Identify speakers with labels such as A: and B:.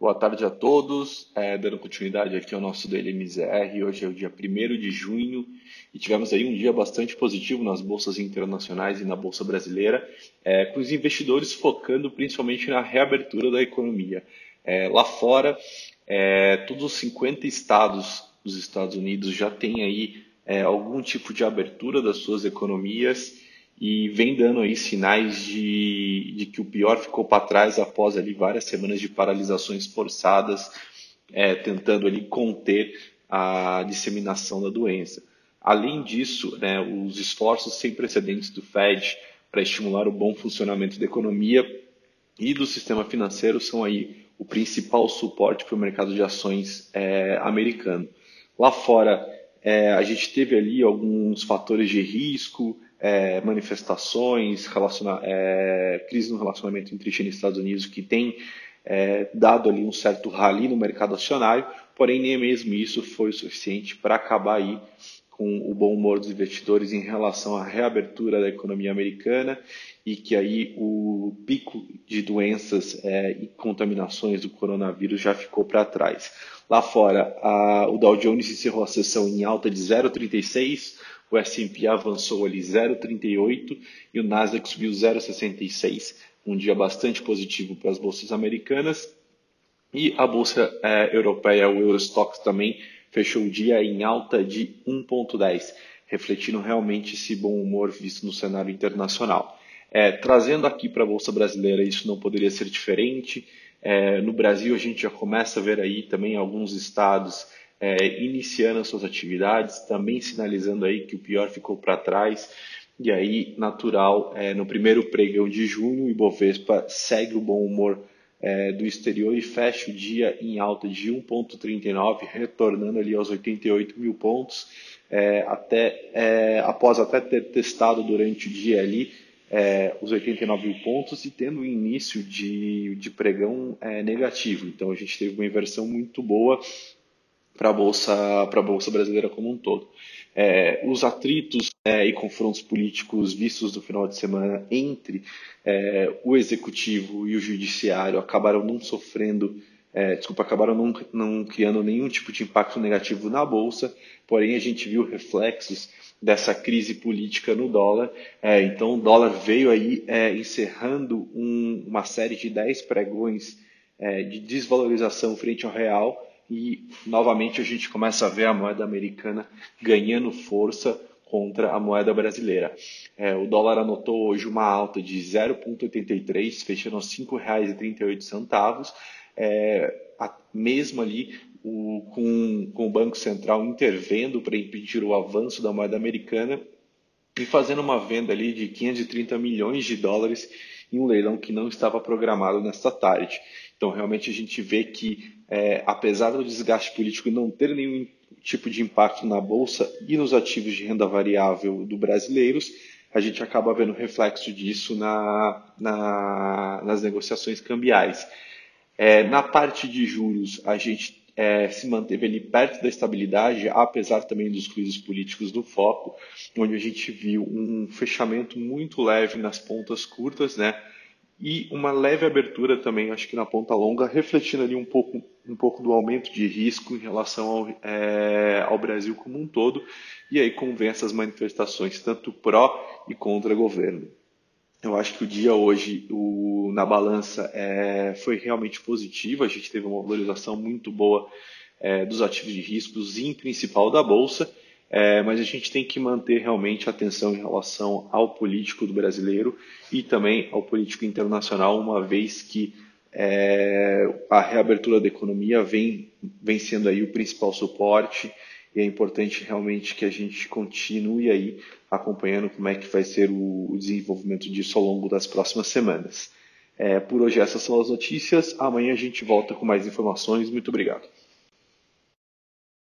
A: Boa tarde a todos. É, dando continuidade aqui ao nosso DLMZR, hoje é o dia 1 de junho e tivemos aí um dia bastante positivo nas bolsas internacionais e na bolsa brasileira, é, com os investidores focando principalmente na reabertura da economia. É, lá fora, é, todos os 50 estados dos Estados Unidos já têm aí é, algum tipo de abertura das suas economias e vem dando aí sinais de, de que o pior ficou para trás após ali várias semanas de paralisações forçadas, é, tentando ali conter a disseminação da doença. Além disso, né, os esforços sem precedentes do Fed para estimular o bom funcionamento da economia e do sistema financeiro são aí o principal suporte para o mercado de ações é, americano. Lá fora, é, a gente teve ali alguns fatores de risco, é, manifestações, relaciona é, crise no relacionamento entre China e Estados Unidos que tem é, dado ali um certo rally no mercado acionário, porém nem mesmo isso foi o suficiente para acabar aí com o bom humor dos investidores em relação à reabertura da economia americana e que aí o pico de doenças é, e contaminações do coronavírus já ficou para trás. Lá fora, a, o Dow Jones encerrou a sessão em alta de 0,36, o S&P avançou ali 0,38 e o Nasdaq subiu 0,66. Um dia bastante positivo para as bolsas americanas. E a bolsa é, europeia, o Eurostox também fechou o dia em alta de 1,10, refletindo realmente esse bom humor visto no cenário internacional. É, trazendo aqui para a bolsa brasileira, isso não poderia ser diferente. É, no Brasil, a gente já começa a ver aí também alguns estados é, iniciando as suas atividades, também sinalizando aí que o pior ficou para trás. E aí, natural, é, no primeiro pregão de junho, o Ibovespa segue o bom humor é, do exterior e fecha o dia em alta de 1,39, retornando ali aos 88 mil pontos, é, até, é, após até ter testado durante o dia ali é, os 89 mil pontos e tendo um início de, de pregão é, negativo. Então a gente teve uma inversão muito boa para a bolsa, bolsa brasileira como um todo. É, os atritos é, e confrontos políticos vistos no final de semana entre é, o executivo e o judiciário acabaram não sofrendo, é, desculpa, acabaram não, não criando nenhum tipo de impacto negativo na bolsa, porém a gente viu reflexos dessa crise política no dólar. É, então o dólar veio aí é, encerrando um, uma série de 10 pregões de desvalorização frente ao real e novamente a gente começa a ver a moeda americana ganhando força contra a moeda brasileira. É, o dólar anotou hoje uma alta de 0,83, fechando aos R$ 5,38, é, mesmo ali o, com, com o Banco Central intervendo para impedir o avanço da moeda americana e fazendo uma venda ali de 530 milhões de dólares em um leilão que não estava programado nesta tarde. Então, realmente, a gente vê que, é, apesar do desgaste político não ter nenhum tipo de impacto na Bolsa e nos ativos de renda variável do brasileiros, a gente acaba vendo reflexo disso na, na, nas negociações cambiais. É, na parte de juros, a gente é, se manteve ali perto da estabilidade, apesar também dos crises políticos do foco, onde a gente viu um fechamento muito leve nas pontas curtas, né? E uma leve abertura também, acho que na ponta longa, refletindo ali um pouco, um pouco do aumento de risco em relação ao, é, ao Brasil como um todo, e aí convém essas manifestações, tanto pró e contra governo. Eu acho que o dia hoje, o, na balança, é, foi realmente positivo. A gente teve uma valorização muito boa é, dos ativos de riscos, em principal da Bolsa, é, mas a gente tem que manter realmente atenção em relação ao político do brasileiro e também ao político internacional, uma vez que é, a reabertura da economia vem, vem sendo aí o principal suporte e é importante realmente que a gente continue aí acompanhando como é que vai ser o, desenvolvimento disso ao longo das próximas semanas. É, por hoje essas são as notícias. Amanhã a gente volta com mais informações. Muito obrigado.